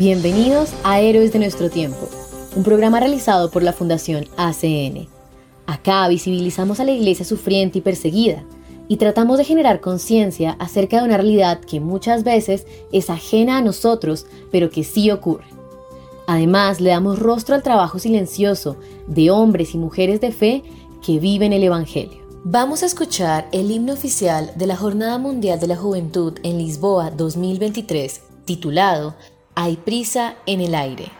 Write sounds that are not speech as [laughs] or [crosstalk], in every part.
Bienvenidos a Héroes de nuestro tiempo, un programa realizado por la Fundación ACN. Acá visibilizamos a la iglesia sufriente y perseguida y tratamos de generar conciencia acerca de una realidad que muchas veces es ajena a nosotros, pero que sí ocurre. Además, le damos rostro al trabajo silencioso de hombres y mujeres de fe que viven el Evangelio. Vamos a escuchar el himno oficial de la Jornada Mundial de la Juventud en Lisboa 2023, titulado hay prisa en el aire.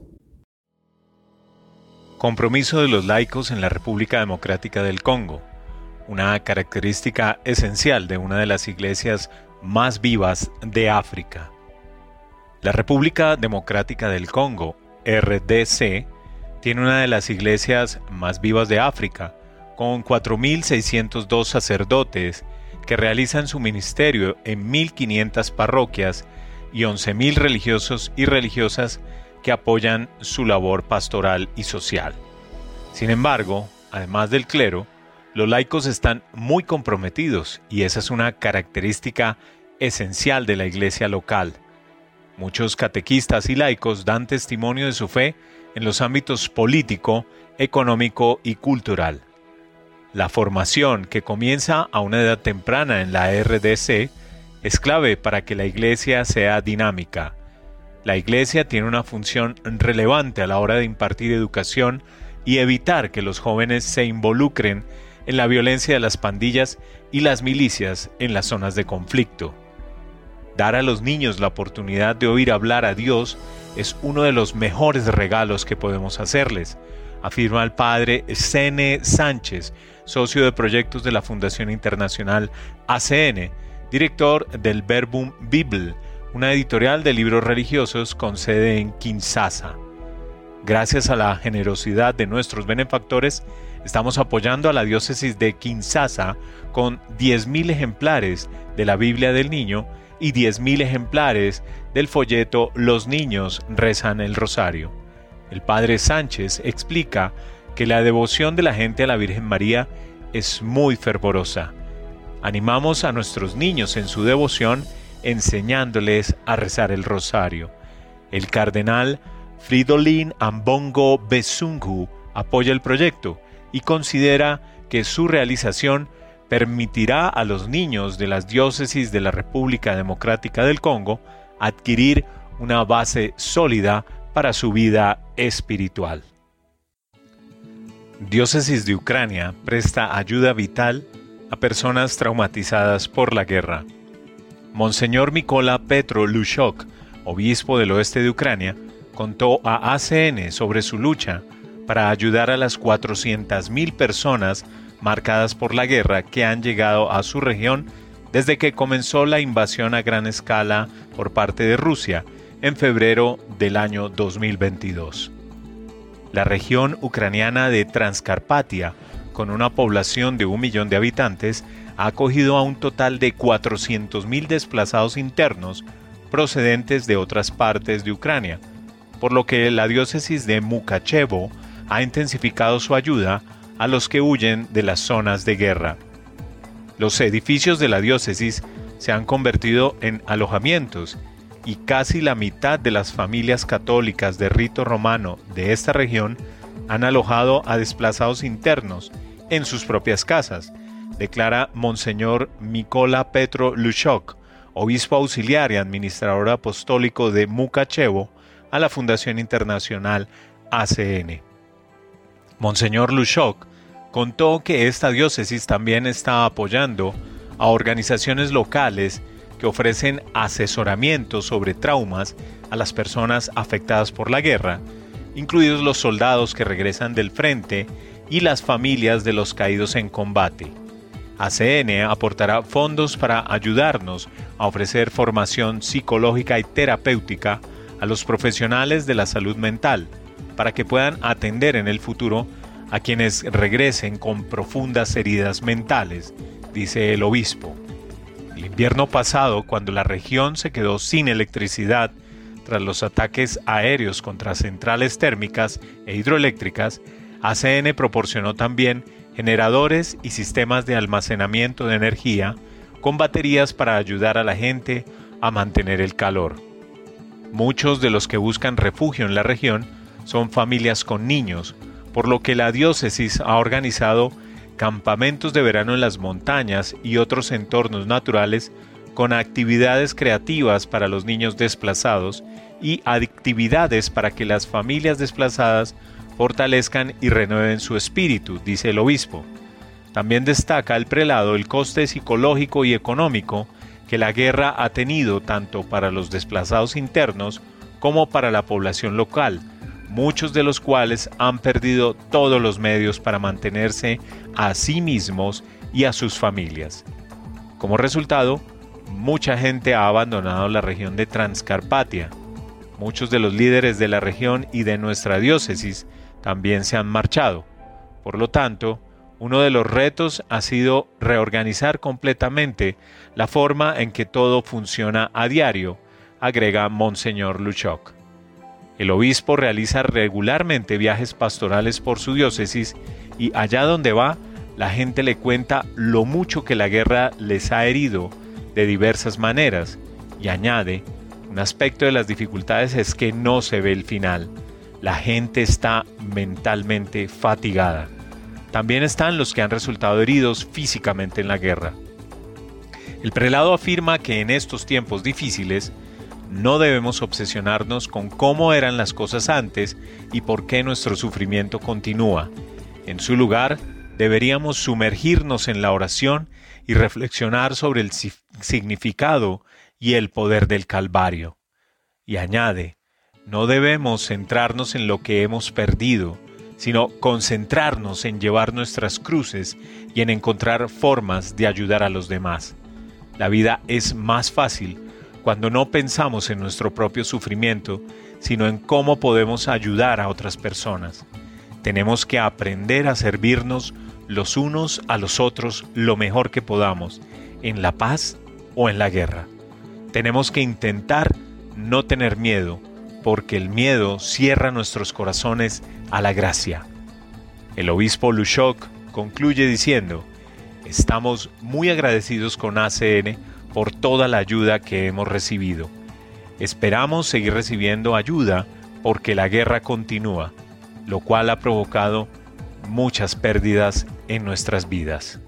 Compromiso de los laicos en la República Democrática del Congo, una característica esencial de una de las iglesias más vivas de África. La República Democrática del Congo, RDC, tiene una de las iglesias más vivas de África, con 4.602 sacerdotes que realizan su ministerio en 1.500 parroquias y 11.000 religiosos y religiosas que apoyan su labor pastoral y social. Sin embargo, además del clero, los laicos están muy comprometidos y esa es una característica esencial de la iglesia local. Muchos catequistas y laicos dan testimonio de su fe en los ámbitos político, económico y cultural. La formación que comienza a una edad temprana en la RDC es clave para que la iglesia sea dinámica, la Iglesia tiene una función relevante a la hora de impartir educación y evitar que los jóvenes se involucren en la violencia de las pandillas y las milicias en las zonas de conflicto. Dar a los niños la oportunidad de oír hablar a Dios es uno de los mejores regalos que podemos hacerles, afirma el padre Sene Sánchez, socio de proyectos de la Fundación Internacional ACN, director del Verbum Bible, una editorial de libros religiosos con sede en Kinshasa. Gracias a la generosidad de nuestros benefactores, estamos apoyando a la diócesis de Kinshasa con 10.000 ejemplares de la Biblia del Niño y 10.000 ejemplares del folleto Los niños rezan el rosario. El padre Sánchez explica que la devoción de la gente a la Virgen María es muy fervorosa. Animamos a nuestros niños en su devoción enseñándoles a rezar el rosario. El cardenal Fridolin Ambongo Besungu apoya el proyecto y considera que su realización permitirá a los niños de las diócesis de la República Democrática del Congo adquirir una base sólida para su vida espiritual. Diócesis de Ucrania presta ayuda vital a personas traumatizadas por la guerra. Monseñor Mikola Petro Lushok, obispo del oeste de Ucrania, contó a ACN sobre su lucha para ayudar a las 400.000 personas marcadas por la guerra que han llegado a su región desde que comenzó la invasión a gran escala por parte de Rusia en febrero del año 2022. La región ucraniana de Transcarpatia, con una población de un millón de habitantes, ha acogido a un total de 400.000 desplazados internos procedentes de otras partes de Ucrania, por lo que la diócesis de Mukachevo ha intensificado su ayuda a los que huyen de las zonas de guerra. Los edificios de la diócesis se han convertido en alojamientos y casi la mitad de las familias católicas de rito romano de esta región han alojado a desplazados internos en sus propias casas, declara Monseñor Mikola Petro Lushok, obispo auxiliar y administrador apostólico de Mukachevo, a la Fundación Internacional ACN. Monseñor Lushok contó que esta diócesis también está apoyando a organizaciones locales que ofrecen asesoramiento sobre traumas a las personas afectadas por la guerra, incluidos los soldados que regresan del frente y las familias de los caídos en combate. ACN aportará fondos para ayudarnos a ofrecer formación psicológica y terapéutica a los profesionales de la salud mental para que puedan atender en el futuro a quienes regresen con profundas heridas mentales, dice el obispo. El invierno pasado, cuando la región se quedó sin electricidad tras los ataques aéreos contra centrales térmicas e hidroeléctricas, ACN proporcionó también generadores y sistemas de almacenamiento de energía con baterías para ayudar a la gente a mantener el calor. Muchos de los que buscan refugio en la región son familias con niños, por lo que la diócesis ha organizado campamentos de verano en las montañas y otros entornos naturales con actividades creativas para los niños desplazados y actividades para que las familias desplazadas fortalezcan y renueven su espíritu, dice el obispo. También destaca el prelado el coste psicológico y económico que la guerra ha tenido tanto para los desplazados internos como para la población local, muchos de los cuales han perdido todos los medios para mantenerse a sí mismos y a sus familias. Como resultado, mucha gente ha abandonado la región de Transcarpatia. Muchos de los líderes de la región y de nuestra diócesis también se han marchado. Por lo tanto, uno de los retos ha sido reorganizar completamente la forma en que todo funciona a diario, agrega Monseñor Luchok. El obispo realiza regularmente viajes pastorales por su diócesis y allá donde va, la gente le cuenta lo mucho que la guerra les ha herido de diversas maneras y añade, un aspecto de las dificultades es que no se ve el final. La gente está mentalmente fatigada. También están los que han resultado heridos físicamente en la guerra. El prelado afirma que en estos tiempos difíciles, no debemos obsesionarnos con cómo eran las cosas antes y por qué nuestro sufrimiento continúa. En su lugar, deberíamos sumergirnos en la oración y reflexionar sobre el significado y el poder del Calvario. Y añade, no debemos centrarnos en lo que hemos perdido, sino concentrarnos en llevar nuestras cruces y en encontrar formas de ayudar a los demás. La vida es más fácil cuando no pensamos en nuestro propio sufrimiento, sino en cómo podemos ayudar a otras personas. Tenemos que aprender a servirnos los unos a los otros lo mejor que podamos, en la paz o en la guerra. Tenemos que intentar no tener miedo, porque el miedo cierra nuestros corazones a la gracia. El obispo Lushok concluye diciendo, estamos muy agradecidos con ACN por toda la ayuda que hemos recibido. Esperamos seguir recibiendo ayuda porque la guerra continúa, lo cual ha provocado muchas pérdidas en nuestras vidas.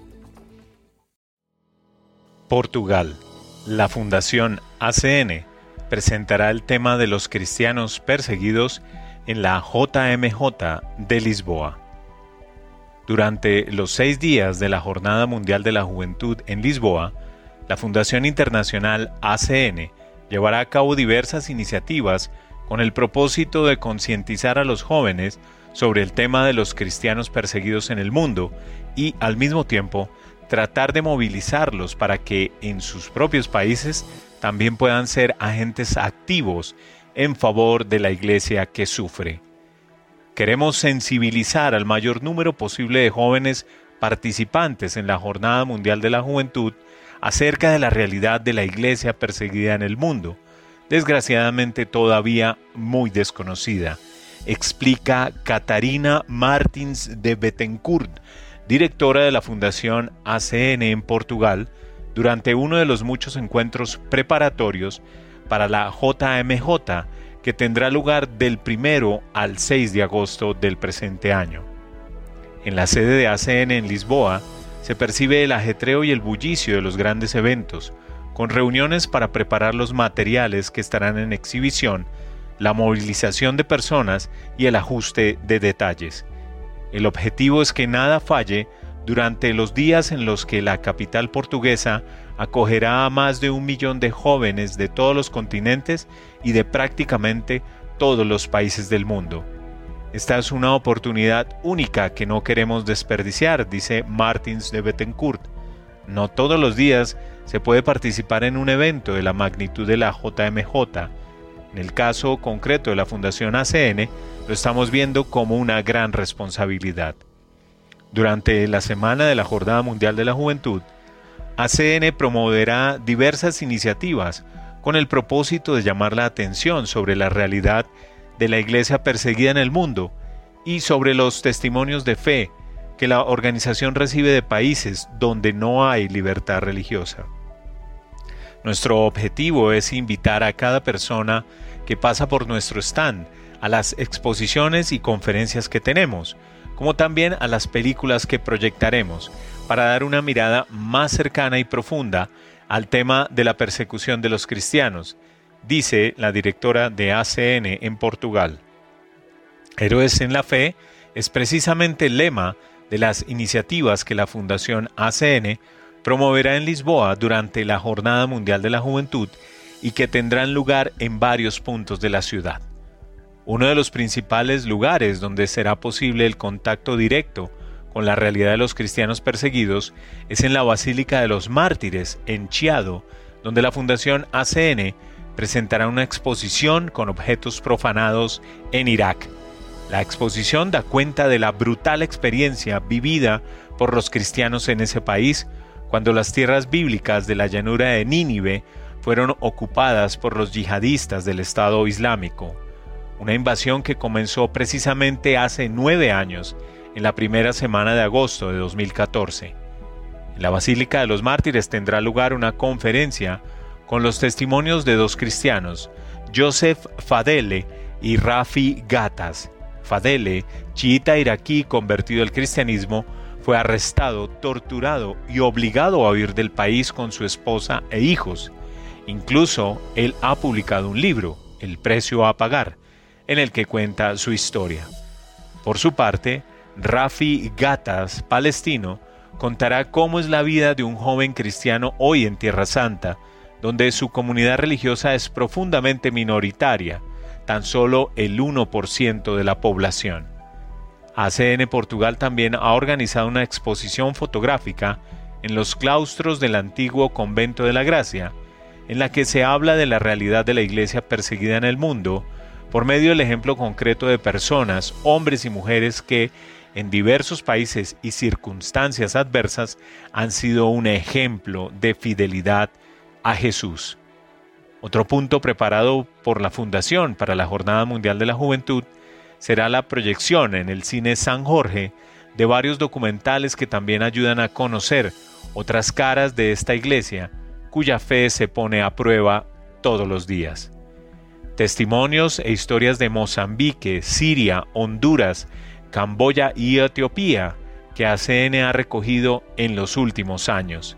Portugal. La Fundación ACN presentará el tema de los cristianos perseguidos en la JMJ de Lisboa. Durante los seis días de la Jornada Mundial de la Juventud en Lisboa, la Fundación Internacional ACN llevará a cabo diversas iniciativas con el propósito de concientizar a los jóvenes sobre el tema de los cristianos perseguidos en el mundo y, al mismo tiempo, tratar de movilizarlos para que en sus propios países también puedan ser agentes activos en favor de la iglesia que sufre. Queremos sensibilizar al mayor número posible de jóvenes participantes en la Jornada Mundial de la Juventud acerca de la realidad de la iglesia perseguida en el mundo, desgraciadamente todavía muy desconocida, explica Catarina Martins de Bettencourt, directora de la Fundación ACN en Portugal, durante uno de los muchos encuentros preparatorios para la JMJ que tendrá lugar del 1 al 6 de agosto del presente año. En la sede de ACN en Lisboa se percibe el ajetreo y el bullicio de los grandes eventos, con reuniones para preparar los materiales que estarán en exhibición, la movilización de personas y el ajuste de detalles. El objetivo es que nada falle durante los días en los que la capital portuguesa acogerá a más de un millón de jóvenes de todos los continentes y de prácticamente todos los países del mundo. Esta es una oportunidad única que no queremos desperdiciar, dice Martins de Bettencourt. No todos los días se puede participar en un evento de la magnitud de la JMJ. En el caso concreto de la Fundación ACN, lo estamos viendo como una gran responsabilidad. Durante la semana de la Jornada Mundial de la Juventud, ACN promoverá diversas iniciativas con el propósito de llamar la atención sobre la realidad de la iglesia perseguida en el mundo y sobre los testimonios de fe que la organización recibe de países donde no hay libertad religiosa. Nuestro objetivo es invitar a cada persona que pasa por nuestro stand a las exposiciones y conferencias que tenemos, como también a las películas que proyectaremos, para dar una mirada más cercana y profunda al tema de la persecución de los cristianos, dice la directora de ACN en Portugal. Héroes en la Fe es precisamente el lema de las iniciativas que la Fundación ACN promoverá en Lisboa durante la Jornada Mundial de la Juventud y que tendrán lugar en varios puntos de la ciudad. Uno de los principales lugares donde será posible el contacto directo con la realidad de los cristianos perseguidos es en la Basílica de los Mártires, en Chiado, donde la Fundación ACN presentará una exposición con objetos profanados en Irak. La exposición da cuenta de la brutal experiencia vivida por los cristianos en ese país cuando las tierras bíblicas de la llanura de Nínive fueron ocupadas por los yihadistas del Estado Islámico, una invasión que comenzó precisamente hace nueve años en la primera semana de agosto de 2014. En la Basílica de los Mártires tendrá lugar una conferencia con los testimonios de dos cristianos, Joseph Fadele y Rafi Gatas. Fadele, chiita iraquí convertido al cristianismo, fue arrestado, torturado y obligado a huir del país con su esposa e hijos. Incluso él ha publicado un libro, El precio a pagar, en el que cuenta su historia. Por su parte, Rafi Gatas, palestino, contará cómo es la vida de un joven cristiano hoy en Tierra Santa, donde su comunidad religiosa es profundamente minoritaria, tan solo el 1% de la población. ACN Portugal también ha organizado una exposición fotográfica en los claustros del antiguo Convento de la Gracia, en la que se habla de la realidad de la iglesia perseguida en el mundo, por medio del ejemplo concreto de personas, hombres y mujeres que en diversos países y circunstancias adversas han sido un ejemplo de fidelidad a Jesús. Otro punto preparado por la Fundación para la Jornada Mundial de la Juventud será la proyección en el cine San Jorge de varios documentales que también ayudan a conocer otras caras de esta iglesia cuya fe se pone a prueba todos los días. Testimonios e historias de Mozambique, Siria, Honduras, Camboya y Etiopía que ACN ha recogido en los últimos años.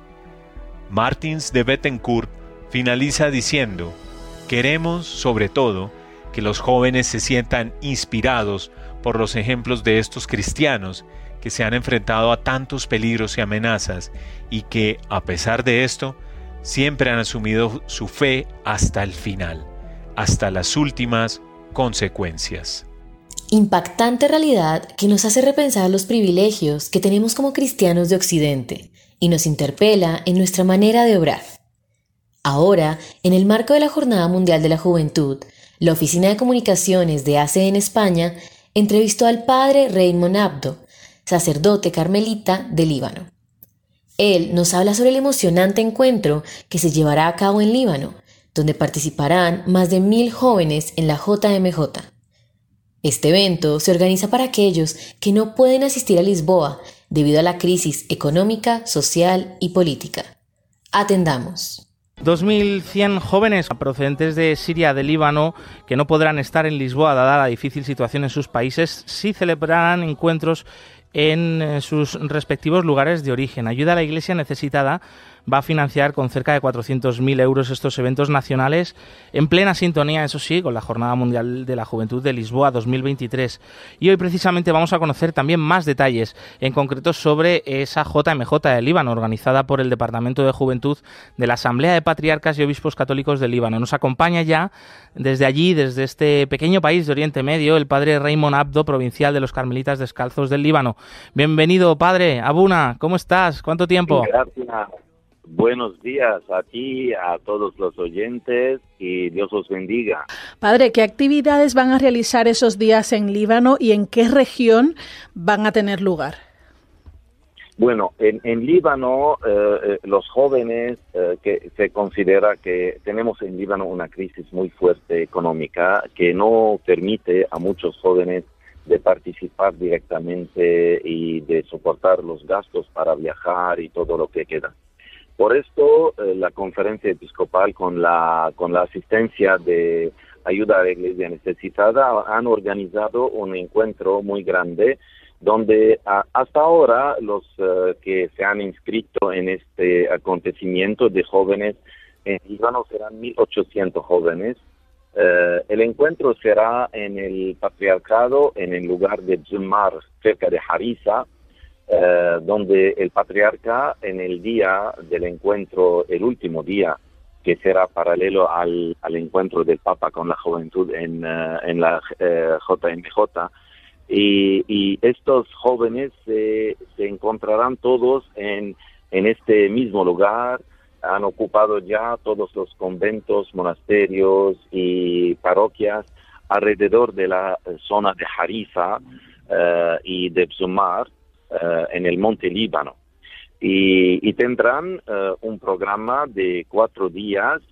Martins de Bettencourt finaliza diciendo, queremos sobre todo que los jóvenes se sientan inspirados por los ejemplos de estos cristianos que se han enfrentado a tantos peligros y amenazas y que, a pesar de esto, siempre han asumido su fe hasta el final, hasta las últimas consecuencias. Impactante realidad que nos hace repensar los privilegios que tenemos como cristianos de Occidente y nos interpela en nuestra manera de obrar. Ahora, en el marco de la Jornada Mundial de la Juventud, la Oficina de Comunicaciones de ACE en España entrevistó al padre Raymond Abdo, sacerdote carmelita de Líbano. Él nos habla sobre el emocionante encuentro que se llevará a cabo en Líbano, donde participarán más de mil jóvenes en la JMJ. Este evento se organiza para aquellos que no pueden asistir a Lisboa debido a la crisis económica, social y política. Atendamos. 2.100 jóvenes procedentes de Siria, de Líbano, que no podrán estar en Lisboa dada la difícil situación en sus países, sí celebrarán encuentros en eh, sus respectivos lugares de origen. Ayuda a la Iglesia necesitada va a financiar con cerca de 400.000 euros estos eventos nacionales en plena sintonía, eso sí, con la Jornada Mundial de la Juventud de Lisboa 2023. Y hoy precisamente vamos a conocer también más detalles, en concreto sobre esa JMJ de Líbano, organizada por el Departamento de Juventud de la Asamblea de Patriarcas y Obispos Católicos de Líbano. Nos acompaña ya desde allí, desde este pequeño país de Oriente Medio, el padre Raymond Abdo, provincial de los Carmelitas Descalzos del Líbano. Bienvenido, padre. Abuna, ¿cómo estás? ¿Cuánto tiempo? Gracias. Buenos días a ti, a todos los oyentes y Dios os bendiga. Padre, ¿qué actividades van a realizar esos días en Líbano y en qué región van a tener lugar? Bueno, en, Líbano eh, eh, los jóvenes eh, que se considera que tenemos en Líbano una crisis muy fuerte económica que no permite a muchos jóvenes de participar directamente y de soportar los gastos para viajar y todo lo que queda. Por esto, eh, la conferencia episcopal, con la, con la asistencia de ayuda a la iglesia necesitada, han organizado un encuentro muy grande donde hasta ahora los eh, que se han inscrito en este acontecimiento de jóvenes en Líbano serán 1.800 jóvenes. Eh, el encuentro será en el patriarcado, en el lugar de Zumar, cerca de Harissa, eh, donde el patriarca en el día del encuentro, el último día, que será paralelo al, encuentro del Papa con la juventud en, eh, en la eh, JMJ, y, estos jóvenes se encontrarán todos en, en este mismo lugar, han ocupado ya todos los conventos, monasterios y parroquias alrededor de la zona de Harifa y de Bzumar, en el Monte Líbano. Y, tendrán eh, un programa de cuatro días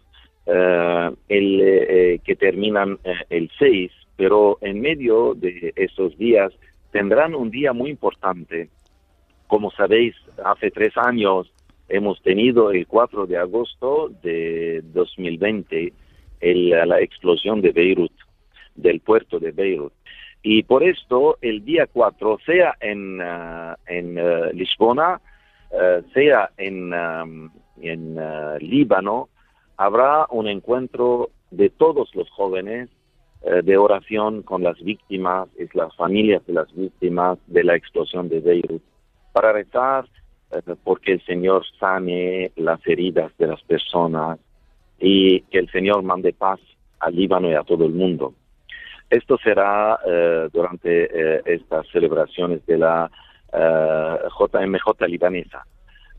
eh, el, que terminan el 6, pero en medio de esos días tendrán un día muy importante. Como sabéis, hace tres años hemos tenido el 4 de agosto de 2020 la explosión de Beirut, del puerto de Beirut. Y por esto, el día 4, sea en, uh, Lisbona, uh, sea en, en Líbano, habrá un encuentro de todos los jóvenes de oración con las víctimas y las familias de las víctimas de la explosión de Beirut, para rezar porque el Señor sane las heridas de las personas y que el Señor mande paz al Líbano y a todo el mundo. Esto será eh, durante eh, estas celebraciones de la JMJ eh, libanesa.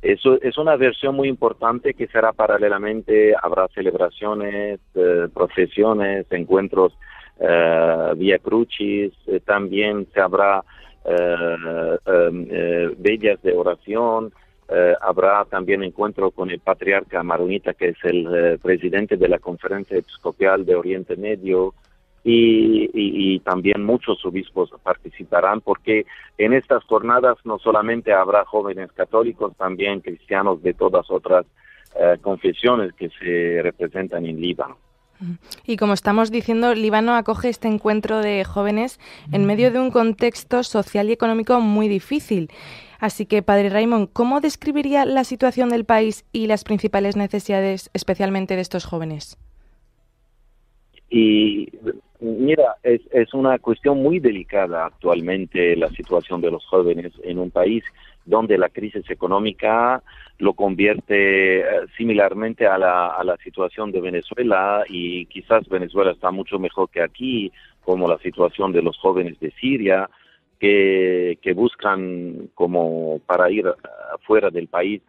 Eso es una versión muy importante que será paralelamente, habrá celebraciones, procesiones, encuentros vía crucis, también se habrá bellas de oración, habrá también encuentro con el patriarca maronita, que es el presidente de la Conferencia Episcopal de Oriente Medio, y, también muchos obispos participarán porque en estas jornadas no solamente habrá jóvenes católicos, también cristianos de todas otras eh, confesiones que se representan en Líbano. Y como estamos diciendo, Líbano acoge este encuentro de jóvenes en medio de un contexto social y económico muy difícil. Así que, Padre Raymond, ¿cómo describiría la situación del país y las principales necesidades, especialmente de estos jóvenes? Y Mira, es, es una cuestión muy delicada actualmente la situación de los jóvenes en un país donde la crisis económica lo convierte eh, similarmente a la, a la situación de Venezuela y quizás Venezuela está mucho mejor que aquí, como la situación de los jóvenes de Siria, que, que buscan como para ir fuera del país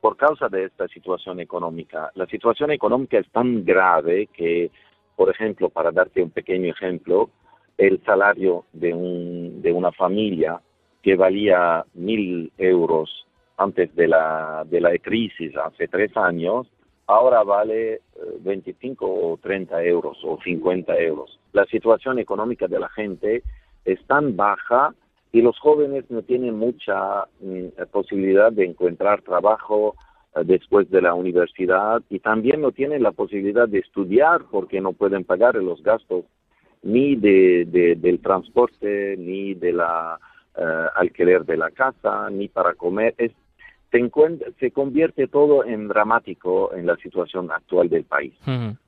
por causa de esta situación económica. La situación económica es tan grave que, por ejemplo, para darte un pequeño ejemplo, el salario de, un, de una familia que valía mil euros antes de la, de la crisis, hace tres años, ahora vale 25 eh, o 30 euros o 50 euros. La situación económica de la gente es tan baja y los jóvenes no tienen mucha mm, posibilidad de encontrar trabajo después de la universidad y también no tienen la posibilidad de estudiar porque no pueden pagar los gastos ni de, del transporte ni de la uh, alquiler de la casa, ni para comer. Es, se, se, convierte todo en dramático en la situación actual del país.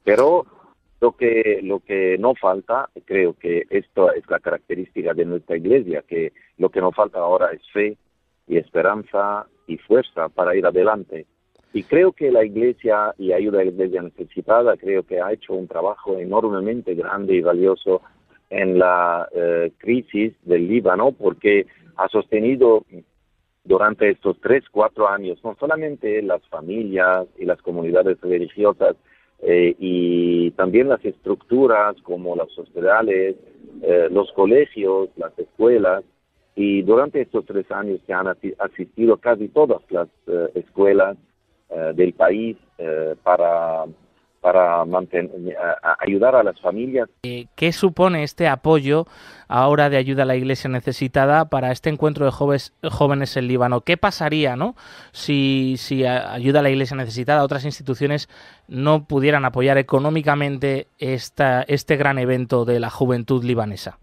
Pero lo que, lo que no falta, creo que esto es la característica de nuestra iglesia, que lo que nos falta ahora es fe y esperanza y fuerza para ir adelante. Y creo que la iglesia y ayuda a la iglesia necesitada, creo que ha hecho un trabajo enormemente grande y valioso en la eh, crisis del Líbano porque ha sostenido durante estos tres, cuatro años no solamente las familias y las comunidades religiosas eh, y también las estructuras como los hospitales, eh, los colegios, las escuelas, y durante estos tres años se han asistido casi todas las escuelas del país para para mantener, ayudar a las familias. Eh, ¿Qué supone este apoyo ahora de ayuda a la Iglesia necesitada para este encuentro de jóvenes, jóvenes en Líbano? ¿Qué pasaría ¿no? si, si ayuda a la Iglesia necesitada, otras instituciones no pudieran apoyar económicamente esta, este gran evento de la juventud libanesa?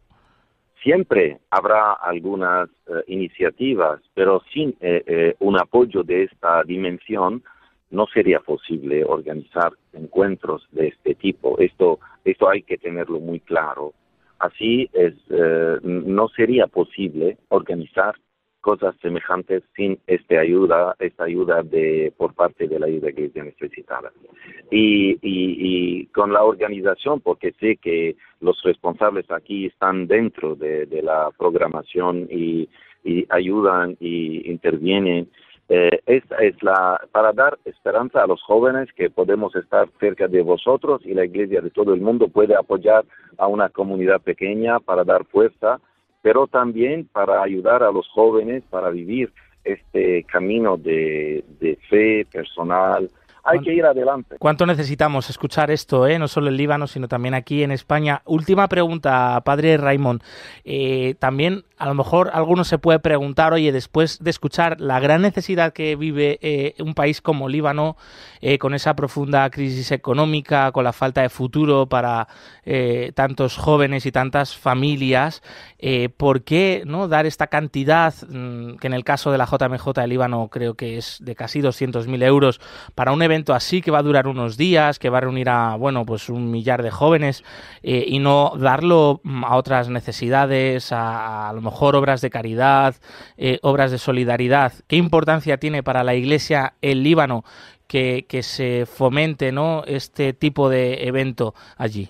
Siempre habrá algunas eh, iniciativas, pero sin eh, un apoyo de esta dimensión, no sería posible organizar encuentros de este tipo. Esto, esto hay que tenerlo muy claro. Así es, eh, no sería posible organizar cosas semejantes sin esta ayuda, esta ayuda de por parte de la iglesia necesitada. Y, y, con la organización, porque sé que los responsables aquí están dentro de, la programación y, y ayudan y intervienen eh, esta es la, para dar esperanza a los jóvenes que podemos estar cerca de vosotros y la iglesia de todo el mundo puede apoyar a una comunidad pequeña para dar fuerza, pero también para ayudar a los jóvenes para vivir este camino de, de fe personal, hay que ir adelante. ¿Cuánto necesitamos escuchar esto, eh? no solo en Líbano, sino también aquí en España? Última pregunta, padre Raymond. Eh, también a lo mejor alguno se puede preguntar, oye, después de escuchar la gran necesidad que vive eh, un país como Líbano, eh, con esa profunda crisis económica, con la falta de futuro para tantos jóvenes y tantas familias, ¿por qué no dar esta cantidad, mm, que en el caso de la JMJ de Líbano creo que es de casi 200.000 euros, para un evento así que va a durar unos días, que va a reunir a, bueno, pues un millar de jóvenes eh, y no darlo mm, a otras necesidades, a, a lo mejor obras de caridad, eh, obras de solidaridad. ¿Qué importancia tiene para la Iglesia el Líbano que, se fomente ¿no? este tipo de evento allí?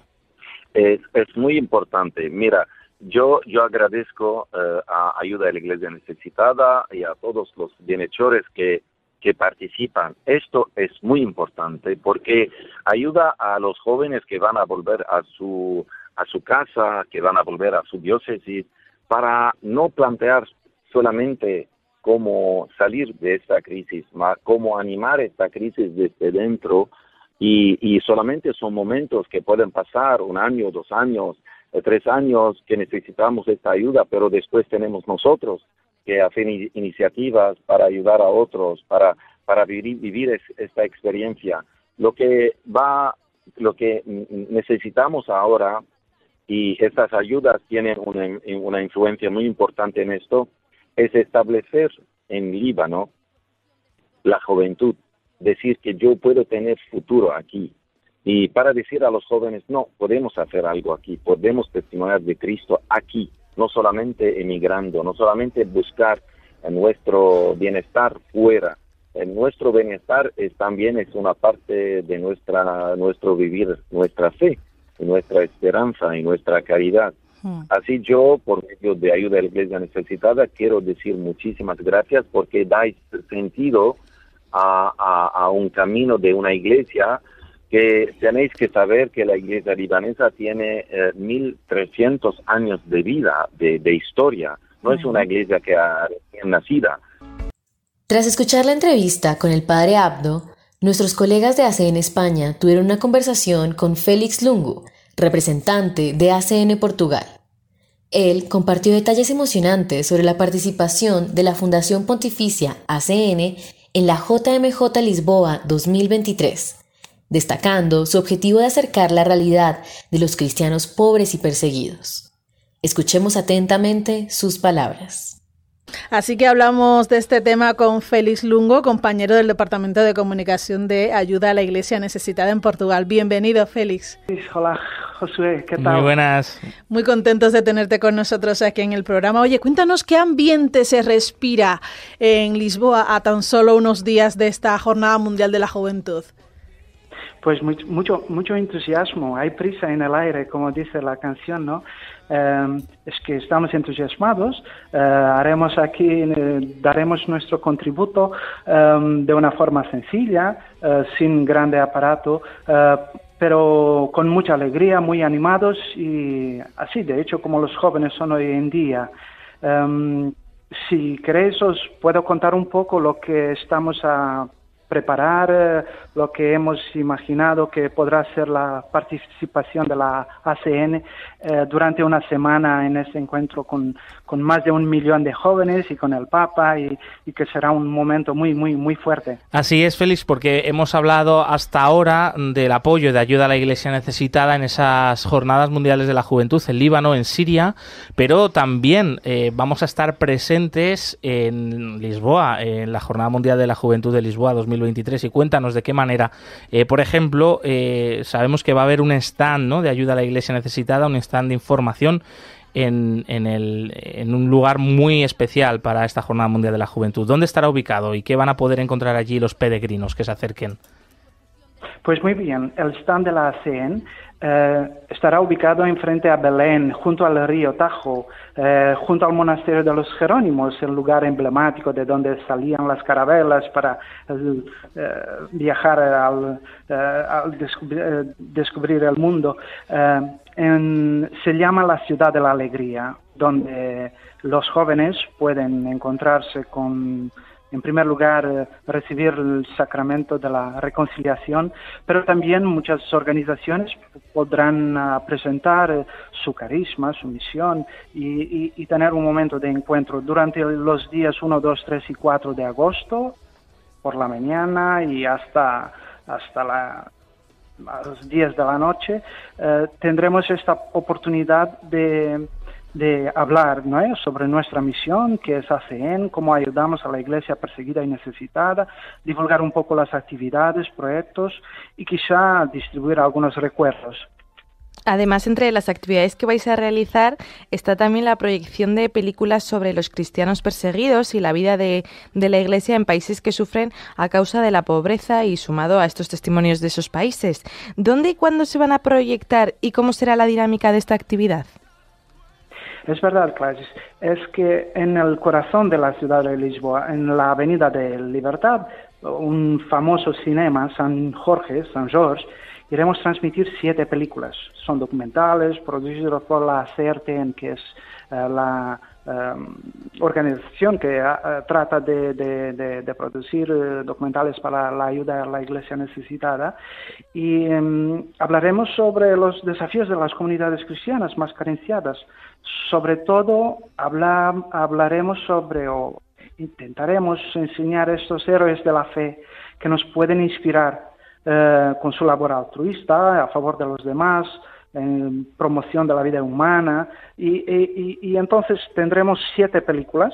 Es, muy importante. Mira, yo, yo agradezco eh, a Ayuda de la Iglesia Necesitada y a todos los bienhechores que que participan. Esto es muy importante porque ayuda a los jóvenes que van a volver a su, a su casa, que van a volver a su diócesis, para no plantear solamente cómo salir de esta crisis, más cómo animar esta crisis desde dentro y, solamente son momentos que pueden pasar un año, dos años, eh, tres años que necesitamos esta ayuda, pero después tenemos nosotros que hacen iniciativas para ayudar a otros, para, para vivir, vivir esta experiencia. Lo que va, lo que necesitamos ahora, y estas ayudas tienen una, influencia muy importante en esto, es establecer en Líbano la juventud, decir que yo puedo tener futuro aquí, y para decir a los jóvenes, no, podemos hacer algo aquí, podemos testimoniar de Cristo aquí, no solamente emigrando, no solamente buscar nuestro bienestar fuera, nuestro bienestar es, también es una parte de nuestra, nuestro vivir, nuestra fe, nuestra esperanza y nuestra caridad. Hmm. Así yo, por medio de ayuda a la iglesia necesitada, quiero decir muchísimas gracias porque dais sentido a, un camino de una iglesia que tenéis que saber que la iglesia libanesa tiene 1300 eh, años de vida, de, historia. No es una iglesia que ha recién nacida. Tras escuchar la entrevista con el padre Abdo, nuestros colegas de ACN España tuvieron una conversación con Félix Lungu, representante de ACN Portugal. Él compartió detalles emocionantes sobre la participación de la Fundación Pontificia ACN en la JMJ Lisboa 2023, destacando su objetivo de acercar la realidad de los cristianos pobres y perseguidos. Escuchemos atentamente sus palabras. Así que hablamos de este tema con Félix Lungo, compañero del Departamento de Comunicación de Ayuda a la Iglesia Necesitada en Portugal. Bienvenido, Félix. Hola, Josué, ¿qué tal? Muy buenas. Muy contentos de tenerte con nosotros aquí en el programa. Oye, cuéntanos qué ambiente se respira en Lisboa a tan solo unos días de esta Jornada Mundial de la Juventud. Pues mucho, mucho entusiasmo, hay prisa en el aire, como dice la canción, ¿no? Em, es que estamos entusiasmados, eh, haremos aquí, eh, daremos nuestro contributo em, de una forma sencilla, eh, sin grande aparato, pero con mucha alegría, muy animados y así, de hecho, como los jóvenes son hoy en día. Em, si queréis, os puedo contar un poco lo que estamos a preparar eh, lo que hemos imaginado que podrá ser la participación de la ACN eh, durante una semana en este encuentro con, con, más de un millón de jóvenes y con el Papa y, que será un momento muy, muy, muy fuerte. Así es, Félix, porque hemos hablado hasta ahora del apoyo de ayuda a la Iglesia necesitada en esas jornadas mundiales de la juventud en Líbano, en Siria, pero también eh, vamos a estar presentes en Lisboa, en la Jornada Mundial de la Juventud de Lisboa 2020 y cuéntanos de qué manera. Eh, por ejemplo, eh, sabemos que va a haber un stand ¿no? de ayuda a la iglesia necesitada, un stand de información en, en, el, en un lugar muy especial para esta Jornada Mundial de la Juventud. ¿Dónde estará ubicado y qué van a poder encontrar allí los peregrinos que se acerquen? Pues muy bien, el stand de la ASEAN eh, estará ubicado enfrente a Belén, junto al río Tajo, eh, junto al monasterio de los Jerónimos, el lugar emblemático de donde salían las carabelas para eh, viajar al, descubrir, el mundo. se llama la ciudad de la alegría, donde los jóvenes pueden encontrarse con en primer lugar, eh, recibir el sacramento de la reconciliación, pero también muchas organizaciones podrán ah, presentar eh, su carisma, su misión y, tener un momento de encuentro. Durante los días 1, 2, 3 y 4 de agosto, por la mañana y hasta, hasta los días de la noche, eh, tendremos esta oportunidad de de hablar ¿no? sobre nuestra misión, que es ACN, cómo ayudamos a la iglesia perseguida y necesitada, divulgar un poco las actividades, proyectos y quizá distribuir algunos recuerdos. Además, entre las actividades que vais a realizar está también la proyección de películas sobre los cristianos perseguidos y la vida de, de, la Iglesia en países que sufren a causa de la pobreza y sumado a estos testimonios de esos países. ¿Dónde y cuándo se van a proyectar y cómo será la dinámica de esta actividad? Es verdad, Clarice, es que en el corazón de la ciudad de Lisboa, en la Avenida de Libertad, un famoso cinema, San Jorge, San Jorge, iremos transmitir siete películas. Son documentales producidos por la CERTEN, que es eh, la Em, organización que eh, trata de, producir eh, documentales para la ayuda a la iglesia necesitada y em, hablaremos sobre los desafíos de las comunidades cristianas más carenciadas. Sobre todo hablaremos sobre o intentaremos enseñar a estos héroes de la fe que nos pueden inspirar eh, con su labor altruista a favor de los demás, en promoción de la vida humana, y, entonces tendremos siete películas.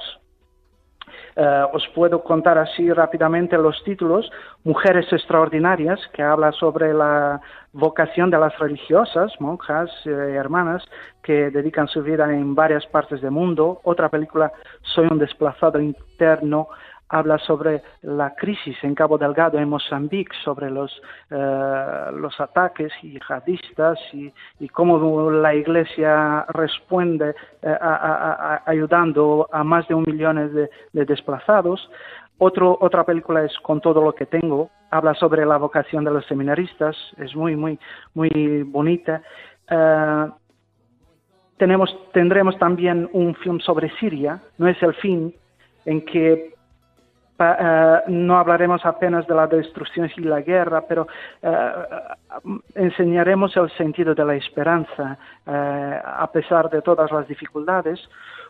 Eh, os puedo contar así rápidamente los títulos. Mujeres extraordinarias, que habla sobre la vocación de las religiosas, monjas, y eh, hermanas, que dedican su vida en varias partes del mundo. Otra película, Soy un desplazado interno, habla sobre la crisis en Cabo Delgado, en Mozambique, sobre los, eh, los ataques yihadistas y, y, cómo la Iglesia responde eh, ayudando a más de un millón de, desplazados. Otra película es Con todo lo que tengo, habla sobre la vocación de los seminaristas, es muy, muy, muy bonita. Eh, tenemos, tendremos también un film sobre Siria, no es el fin, en que eh, no hablaremos apenas de la destrucción y la guerra, pero eh, enseñaremos el sentido de la esperanza eh, a pesar de todas las dificultades.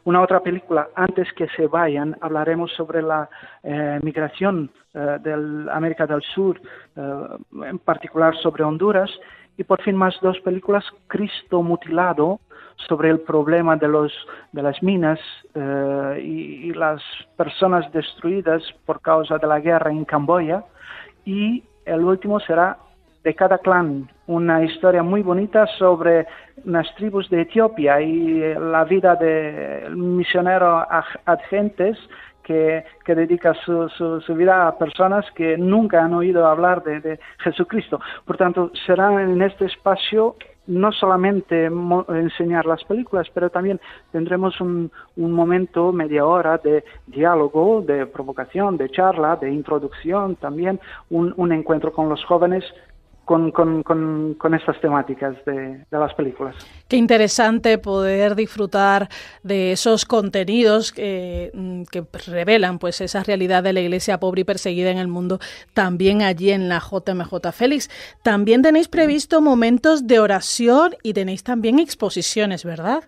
Una otra película, antes que se vayan, hablaremos sobre la migración de América del Sur, en particular sobre Honduras, y por fin más dos películas, Cristo mutilado, sobre el problema de, los, de las minas eh, y, las personas destruidas por causa de la guerra en Camboya. Y el último será de cada clan, una historia muy bonita sobre unas tribus de Etiopía y la vida del misionero Adgentes que, dedica su, vida a personas que nunca han oído hablar de, de Jesucristo. Por tanto, será en este espacio no solamente enseñar las películas, pero también tendremos un, momento, media hora de diálogo, de provocación, de charla, de introducción, también un encuentro con los jóvenes con, con, con, estas temáticas de, de, las películas. Qué interesante poder disfrutar de esos contenidos que, mm, que, revelan pues esa realidad de la iglesia pobre y perseguida en el mundo, también allí en la JMJ Félix. También tenéis previsto momentos de oración y tenéis también exposiciones, ¿verdad?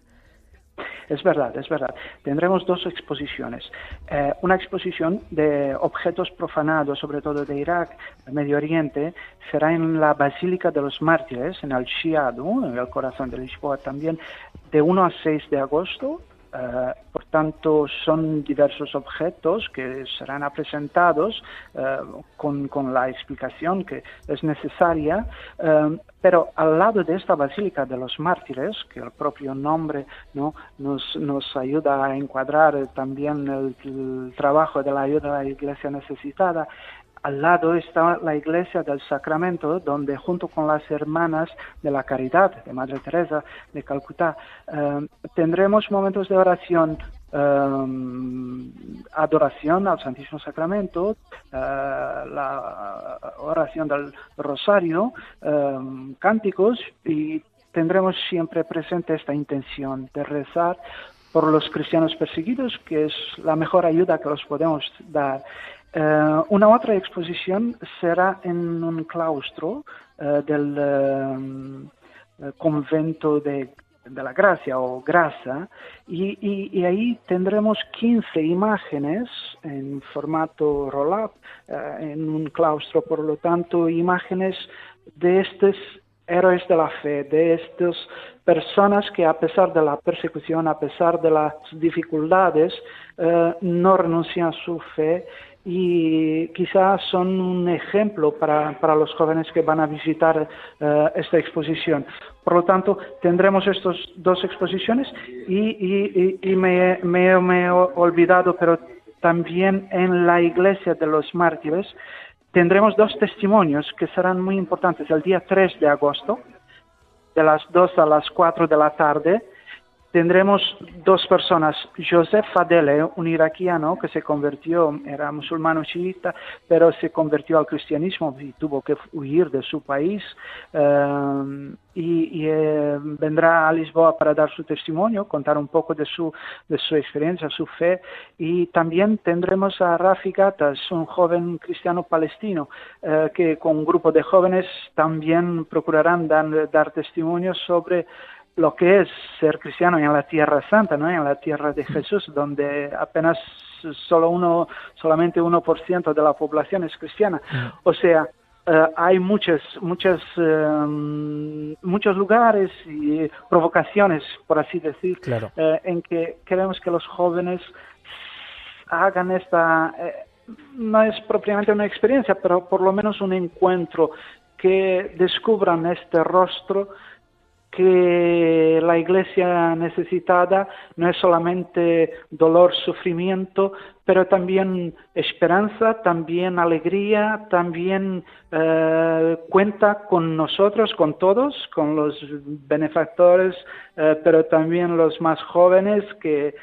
Es verdad, es verdad. Tendremos dos exposiciones. Eh, una exposición de objetos profanados, sobre todo de Irak, Medio Oriente, será en la Basílica de los Mártires, en Al-Shiadu, en el corazón de Lisboa también, de 1 a 6 de agosto eh, tanto, son diversos objetos que serán presentados eh, con, con, la explicación que es necesaria, eh, pero al lado de esta Basílica de los Mártires, que el propio nombre ¿no? nos, nos ayuda a encuadrar también el, trabajo de la ayuda a la Iglesia necesitada, al lado está la iglesia del Sacramento, donde junto con las hermanas de la Caridad de Madre Teresa de Calcuta eh, tendremos momentos de oración, eh, adoración al Santísimo Sacramento, eh, la oración del Rosario, cánticos y tendremos siempre presente esta intención de rezar por los cristianos perseguidos, que es la mejor ayuda que los podemos dar. Eh, una otra exposición será en un claustro eh, del eh, convento de, la Gracia o Grasa y, ahí tendremos 15 imágenes en formato roll-up en un claustro, por lo tanto, imágenes de estos héroes de la fe, de estas personas que a pesar de la persecución, a pesar de las dificultades, no renuncian a su fe y quizás son un ejemplo para, para, los jóvenes que van a visitar eh, esta exposición. Por lo tanto, tendremos estas dos exposiciones y, y, me, me, me, he olvidado, pero también en la iglesia de los mártires tendremos dos testimonios que serán muy importantes. El día 3 de agosto, de las 2 a las 4 de la tarde, tendremos dos personas, Joseph Fadele, un iraquiano que se convirtió, era musulmano chiita, pero se convirtió al cristianismo y tuvo que huir de su país eh, y, eh, vendrá a Lisboa para dar su testimonio, contar un poco de su, de su experiencia, su fe y también tendremos a Rafi Gatas, un joven cristiano palestino eh, que con un grupo de jóvenes también procurarán dar, dar testimonio sobre lo que es ser cristiano en la Tierra Santa, ¿no? en la Tierra de Jesús, donde apenas solo uno, solamente 1% de la población es cristiana. O sea, eh, hay muchos, muchos, em, muchos lugares y provocaciones, por así decir, eh, en que queremos que los jóvenes hagan esta, eh, no es propiamente una experiencia, pero por lo menos un encuentro, que descubran este rostro que la iglesia necesitada no es solamente dolor, sufrimiento, pero también esperanza, también alegría, también eh, cuenta con nosotros, con todos, con los benefactores, eh, pero también los más jóvenes que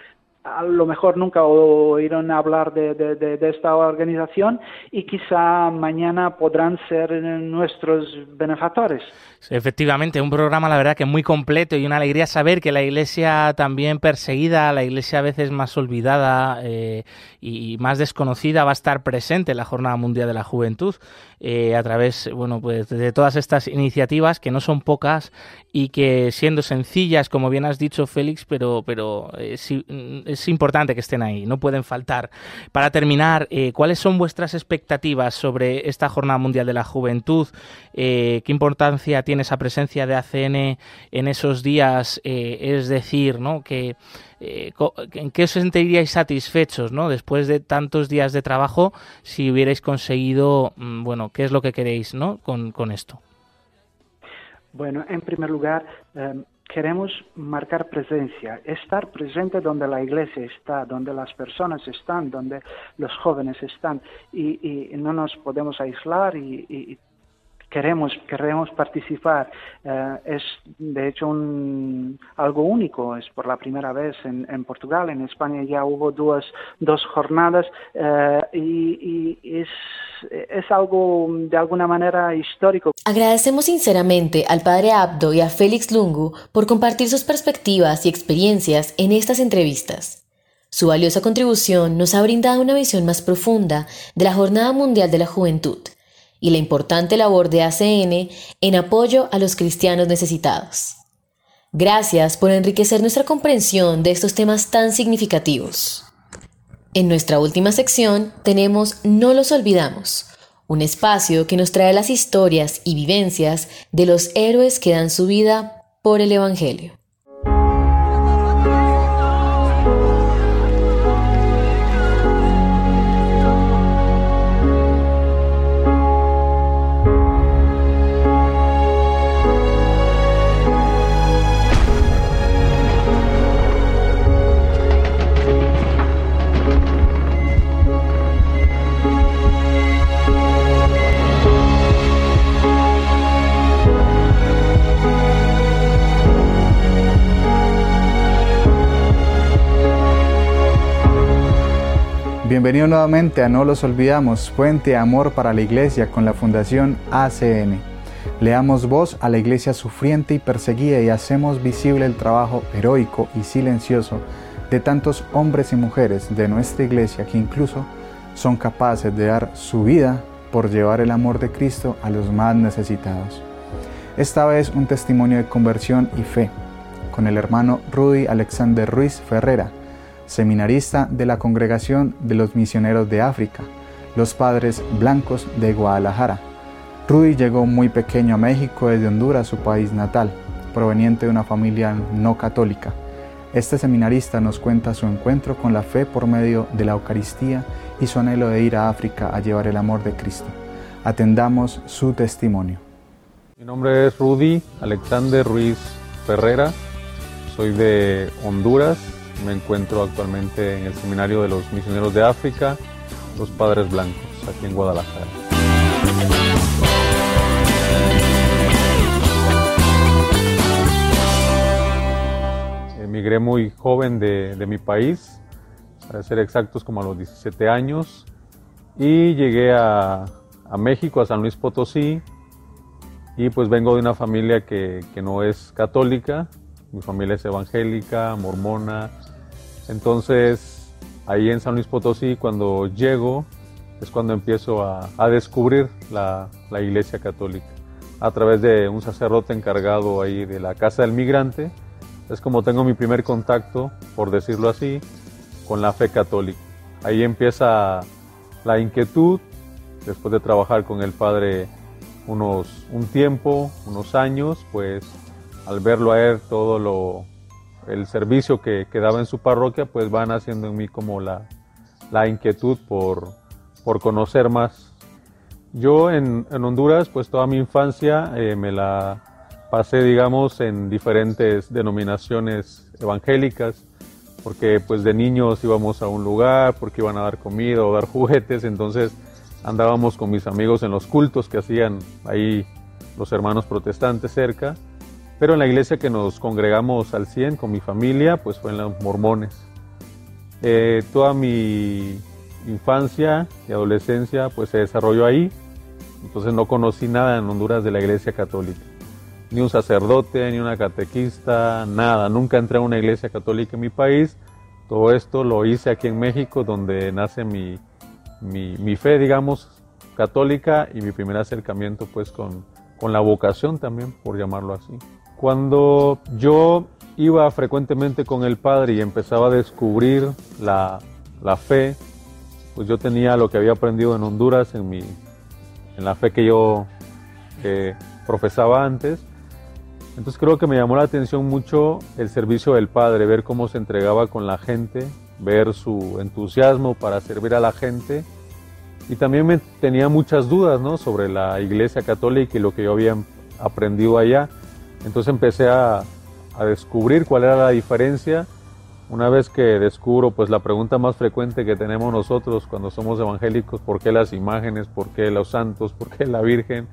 a lo mejor nunca oyeron hablar de, de, esta organización y quizá mañana podrán ser nuestros benefactores. Efectivamente, un programa la verdad que muy completo y una alegría saber que la iglesia también perseguida, la iglesia a veces más olvidada eh, y más desconocida va a estar presente en la Jornada Mundial de la Juventud eh, a través bueno, pues de todas estas iniciativas que no son pocas y que siendo sencillas, como bien has dicho Félix, pero, pero eh, es importante que estén ahí, no pueden faltar. Para terminar, ¿cuáles son vuestras expectativas sobre esta Jornada Mundial de la Juventud? ¿Qué importancia tiene esa presencia de ACN en esos días, eh, es decir, ¿no? que eh, ¿en qué os sentiríais satisfechos ¿no? después de tantos días de trabajo si hubierais conseguido, mm, bueno, qué es lo que queréis ¿no? con, esto? Bueno, en primer lugar, em, queremos marcar presencia, estar presente donde la iglesia está, donde las personas están, donde los jóvenes están, y, no nos podemos aislar y, queremos, queremos participar. Eh, es de hecho un, algo único, es por la primera vez en, Portugal, en España ya hubo dos, dos jornadas eh, y, y es, es algo de alguna manera histórico. Agradecemos sinceramente al padre Abdo y a Félix Lungu por compartir sus perspectivas y experiencias en estas entrevistas. Su valiosa contribución nos ha brindado una visión más profunda de la Jornada Mundial de la Juventud y la importante labor de ACN en apoyo a los cristianos necesitados. Gracias por enriquecer nuestra comprensión de estos temas tan significativos. En nuestra última sección tenemos No los olvidamos, un espacio que nos trae las historias y vivencias de los héroes que dan su vida por el Evangelio. Bienvenido nuevamente a No los olvidamos, Fuente de Amor para la Iglesia con la Fundación ACN. Leamos voz a la iglesia sufriente y perseguida y hacemos visible el trabajo heroico y silencioso de tantos hombres y mujeres de nuestra iglesia que incluso son capaces de dar su vida por llevar el amor de Cristo a los más necesitados. Esta vez un testimonio de conversión y fe con el hermano Rudy Alexander Ruiz Ferrera, seminarista de la Congregación de los Misioneros de África, los Padres Blancos de Guadalajara. Rudy llegó muy pequeño a México desde Honduras, su país natal, proveniente de una familia no católica. Este seminarista nos cuenta su encuentro con la fe por medio de la Eucaristía y su anhelo de ir a África a llevar el amor de Cristo. Atendamos su testimonio. Mi nombre es Rudy Alexander Ruiz Ferrera, soy de Honduras, me encuentro actualmente en el Seminario de los Misioneros de África, los Padres Blancos, aquí en Guadalajara. Emigré muy joven de, mi país, para ser exactos como a los 17 años, y llegué a, México, a San Luis Potosí, y pues vengo de una familia que, que no es católica, mi familia es evangélica, mormona, entonces, ahí en San Luis Potosí, cuando llego, es cuando empiezo a, descubrir la, iglesia católica. A través de un sacerdote encargado ahí de la Casa del Migrante, es como tengo mi primer contacto, por decirlo así, con la fe católica. Ahí empieza la inquietud, después de trabajar con el Padre unos, un tiempo, unos años, pues al verlo a él todo lo, el servicio que, que, daba en su parroquia, pues van haciendo en mí como la, la inquietud por, por conocer más. Yo en, en, Honduras, pues toda mi infancia eh, me la pasé, digamos, en diferentes denominaciones evangélicas, porque pues de niños íbamos a un lugar, porque iban a dar comida o dar [laughs] juguetes, entonces andábamos con mis amigos en los cultos que hacían ahí los hermanos protestantes cerca, pero en la iglesia que nos congregamos al 100 con mi familia, pues fue en los mormones. Eh, toda mi infancia y adolescencia pues se desarrolló ahí, entonces no conocí nada en Honduras de la iglesia católica. Ni un sacerdote, ni una catequista, nada. Nunca entré a una iglesia católica en mi país. Todo esto lo hice aquí en México, donde nace mi, mi, mi fe, digamos, católica y mi primer acercamiento pues con, con la vocación también, por llamarlo así. Cuando yo iba frecuentemente con el Padre y empezaba a descubrir la, la fe, pues yo tenía lo que había aprendido en Honduras, en, mi, en la fe que yo eh, profesaba antes. Entonces creo que me llamó la atención mucho el servicio del Padre, ver cómo se entregaba con la gente, ver su entusiasmo para servir a la gente. Y también me tenía muchas dudas ¿no? sobre la Iglesia Católica y lo que yo había aprendido allá. Entonces empecé a, a descubrir cuál era la diferencia. Una vez que descubro, pues la pregunta más frecuente que tenemos nosotros cuando somos evangélicos, ¿por qué las imágenes? ¿Por qué los santos? ¿Por qué la Virgen?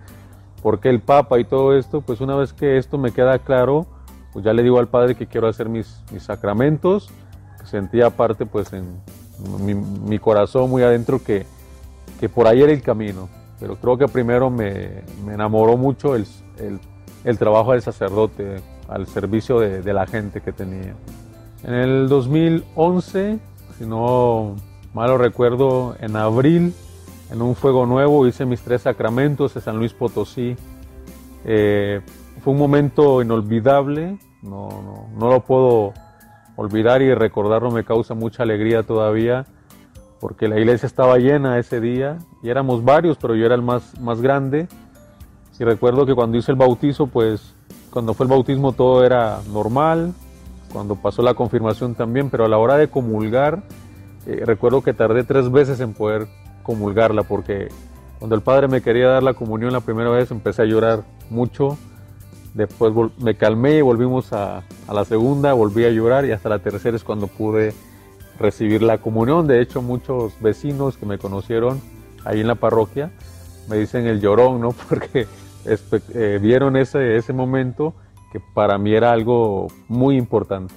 ¿Por qué el Papa y todo esto? Pues una vez que esto me queda claro, pues ya le digo al Padre que quiero hacer mis, mis sacramentos, que sentía aparte pues en mi, corazón muy adentro que, que por ahí era el camino. Pero creo que primero me, me enamoró mucho el, el trabajo del sacerdote, al servicio de, de, la gente que tenía. En el 2011, si no mal lo recuerdo, en abril, en un fuego nuevo, hice mis tres sacramentos en San Luis Potosí. Eh, fue un momento inolvidable, no, no, no, lo puedo olvidar y recordarlo me causa mucha alegría todavía, porque la iglesia estaba llena ese día y éramos varios, pero yo era el más, más grande. Y recuerdo que cuando hice el bautizo, pues cuando fue el bautismo todo era normal, cuando pasó la confirmación también, pero a la hora de comulgar, eh, recuerdo que tardé tres veces en poder comulgarla, porque cuando el padre me quería dar la comunión la primera vez empecé a llorar mucho, después me calmé y volvimos a, a la segunda, volví a llorar y hasta la tercera es cuando pude recibir la comunión. De hecho, muchos vecinos que me conocieron ahí en la parroquia me dicen el llorón, ¿no? [laughs] Porque eh, vieron ese, ese momento que para mí era algo muy importante.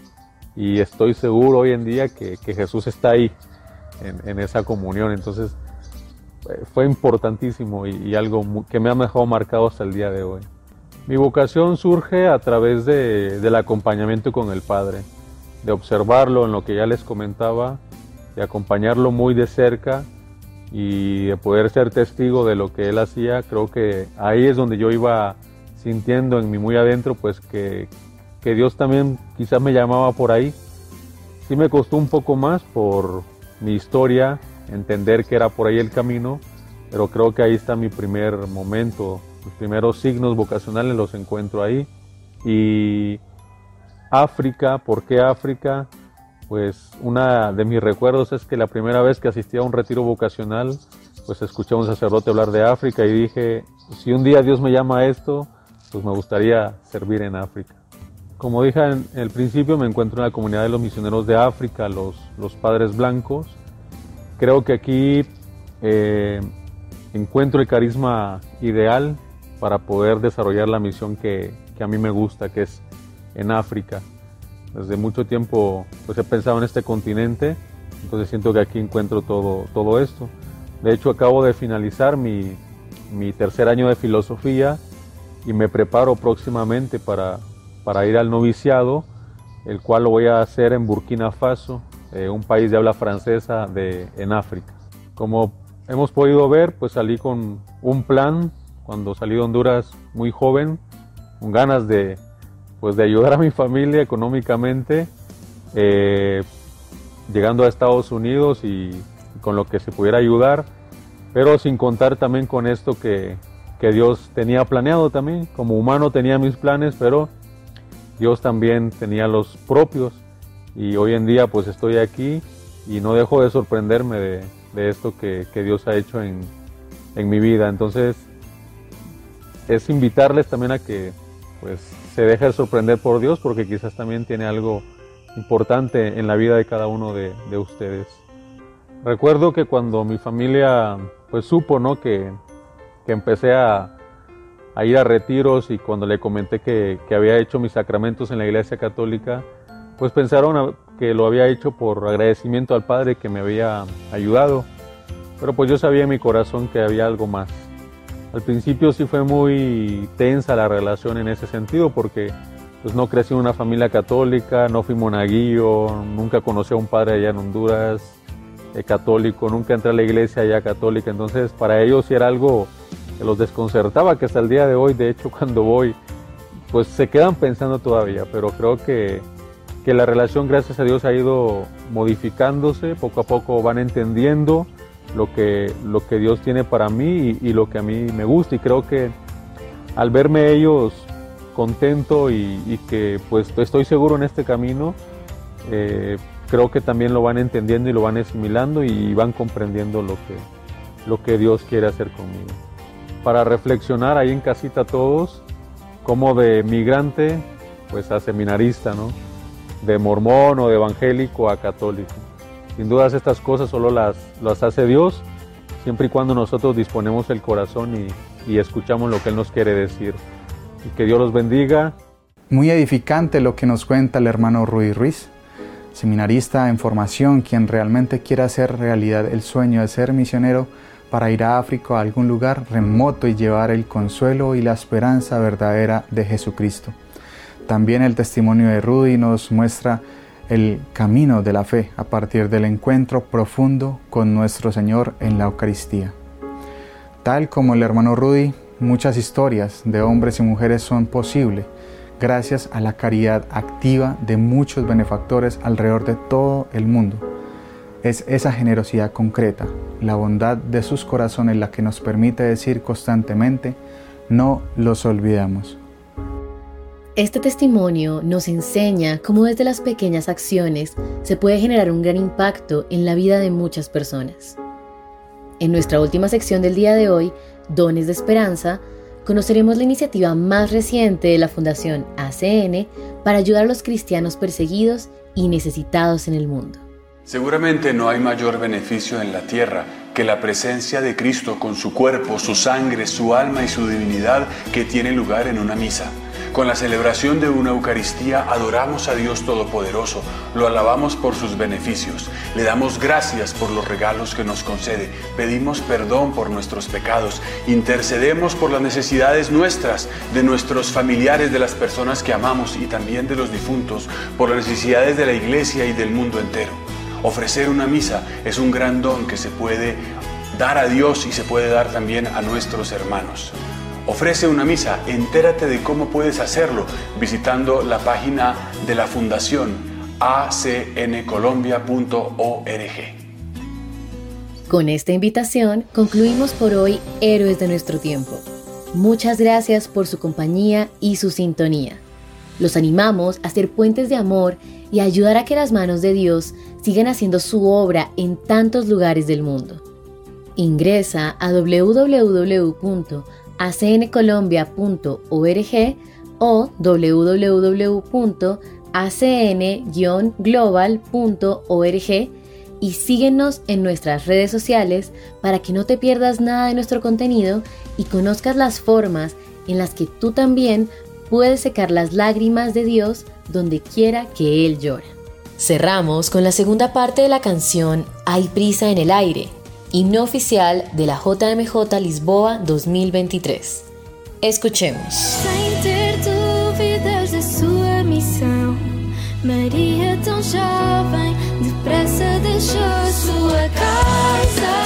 Y estoy seguro hoy en día que, que Jesús está ahí, en, en, esa comunión. Entonces eh, fue importantísimo y, algo que me ha dejado marcado hasta el día de hoy. Mi vocación surge a través de, del acompañamiento con el Padre, de observarlo en lo que ya les comentaba, de acompañarlo muy de cerca y de poder ser testigo de lo que él hacía, creo que ahí es donde yo iba sintiendo en mi muy adentro, pues que, que Dios también quizás me llamaba por ahí. Sí me costó un poco más por mi historia, entender que era por ahí el camino, pero creo que ahí está mi primer momento, los primeros signos vocacionales los encuentro ahí. Y África, ¿por qué África? Pues una de mis recuerdos es que la primera vez que asistí a un retiro vocacional, pues escuché a un sacerdote hablar de África y dije, si un día Dios me llama a esto, pues me gustaría servir en África. Como dije en el principio, me encuentro en la comunidad de los misioneros de África, los, los padres blancos. Creo que aquí eh, encuentro el carisma ideal para poder desarrollar la misión que, que a mí me gusta, que es en África. Desde mucho tiempo pues he pensado en este continente, entonces siento que aquí encuentro todo, todo esto. De hecho acabo de finalizar mi, mi tercer año de filosofía y me preparo próximamente para, para ir al noviciado, el cual lo voy a hacer en Burkina Faso, eh, un país de habla francesa de, en África. Como hemos podido ver, pues salí con un plan cuando salí de Honduras muy joven, con ganas de, pues de ayudar a mi familia económicamente, eh, llegando a Estados Unidos y con lo que se pudiera ayudar, pero sin contar también con esto que, que Dios tenía planeado también. Como humano tenía mis planes, pero Dios también tenía los propios. Y hoy en día pues estoy aquí y no dejo de sorprenderme de, de esto que, que, Dios ha hecho en, en mi vida. Entonces, es invitarles también a que pues se dejen sorprender por Dios porque quizás también tiene algo importante en la vida de cada uno de, de ustedes. Recuerdo que cuando mi familia pues supo ¿no? que, que empecé a, a, ir a retiros y cuando le comenté que, que, había hecho mis sacramentos en la iglesia católica, pues pensaron que lo había hecho por agradecimiento al Padre que me había ayudado. Pero pues yo sabía en mi corazón que había algo más. Al principio sí fue muy tensa la relación en ese sentido porque pues no crecí en una familia católica, no fui monaguillo, nunca conocí a un padre allá en Honduras eh, católico, nunca entré a la iglesia allá católica, entonces para ellos sí era algo que los desconcertaba, que hasta el día de hoy, de hecho [laughs] cuando voy, pues se quedan pensando todavía, pero creo que, que la relación gracias a Dios ha ido modificándose, poco a poco van entendiendo lo que, lo que Dios tiene para mí y, lo que a mí me gusta y creo que al verme ellos contento y, y, que pues estoy seguro en este camino, eh, creo que también lo van entendiendo y lo van asimilando y van comprendiendo lo que, lo que Dios quiere hacer conmigo. Para reflexionar ahí en casita todos, como de migrante, pues a seminarista, ¿no? De mormón o de evangélico a católico. Sin dudas estas cosas solo las, las hace Dios, siempre y cuando nosotros disponemos el corazón y, y escuchamos lo que Él nos quiere decir. Y que Dios los bendiga. Muy edificante lo que nos cuenta el hermano Ruiz Ruiz, seminarista en formación, quien realmente quiere hacer realidad el sueño de ser misionero para ir a África a algún lugar remoto y llevar el consuelo y la esperanza verdadera de Jesucristo. También el testimonio de Rudy nos muestra el camino de la fe a partir del encuentro profundo con nuestro Señor en la Eucaristía. Tal como el hermano Rudy, muchas historias de hombres y mujeres son posibles gracias a la caridad activa de muchos benefactores alrededor de todo el mundo. Es esa generosidad concreta, la bondad de sus corazones la que nos permite decir constantemente, no los olvidamos. Este testimonio nos enseña cómo desde las pequeñas acciones se puede generar un gran impacto en la vida de muchas personas. En nuestra última sección del día de hoy, Dones de Esperanza, conoceremos la iniciativa más reciente de la Fundación ACN para ayudar a los cristianos perseguidos y necesitados en el mundo. Seguramente no hay mayor beneficio en la tierra que la presencia de Cristo con su cuerpo, su sangre, su alma y su divinidad que tiene lugar en una misa. Con la celebración de una Eucaristía adoramos a Dios Todopoderoso, lo alabamos por sus beneficios, le damos gracias por los regalos que nos concede, pedimos perdón por nuestros pecados, intercedemos por las necesidades nuestras, de nuestros familiares, de las personas que amamos y también de los difuntos, por las necesidades de la iglesia y del mundo entero. Ofrecer una misa es un gran don que se puede dar a Dios y se puede dar también a nuestros hermanos. Ofrece una misa, entérate de cómo puedes hacerlo visitando la página de la Fundación acncolombia.org. Con esta invitación concluimos por hoy Héroes de nuestro tiempo. Muchas gracias por su compañía y su sintonía. Los animamos a ser puentes de amor y ayudar a que las manos de Dios sigan haciendo su obra en tantos lugares del mundo. Ingresa a www acncolombia.org o www.acn-global.org y síguenos en nuestras redes sociales para que no te pierdas nada de nuestro contenido y conozcas las formas en las que tú también puedes secar las lágrimas de Dios donde quiera que Él llora. Cerramos con la segunda parte de la canción Hay prisa en el aire, himno oficial de la JMJ Lisboa 2023. Escuchemos. Sem ter dúvidas de sua missão, Maria tão jovem, depressa deixou sua casa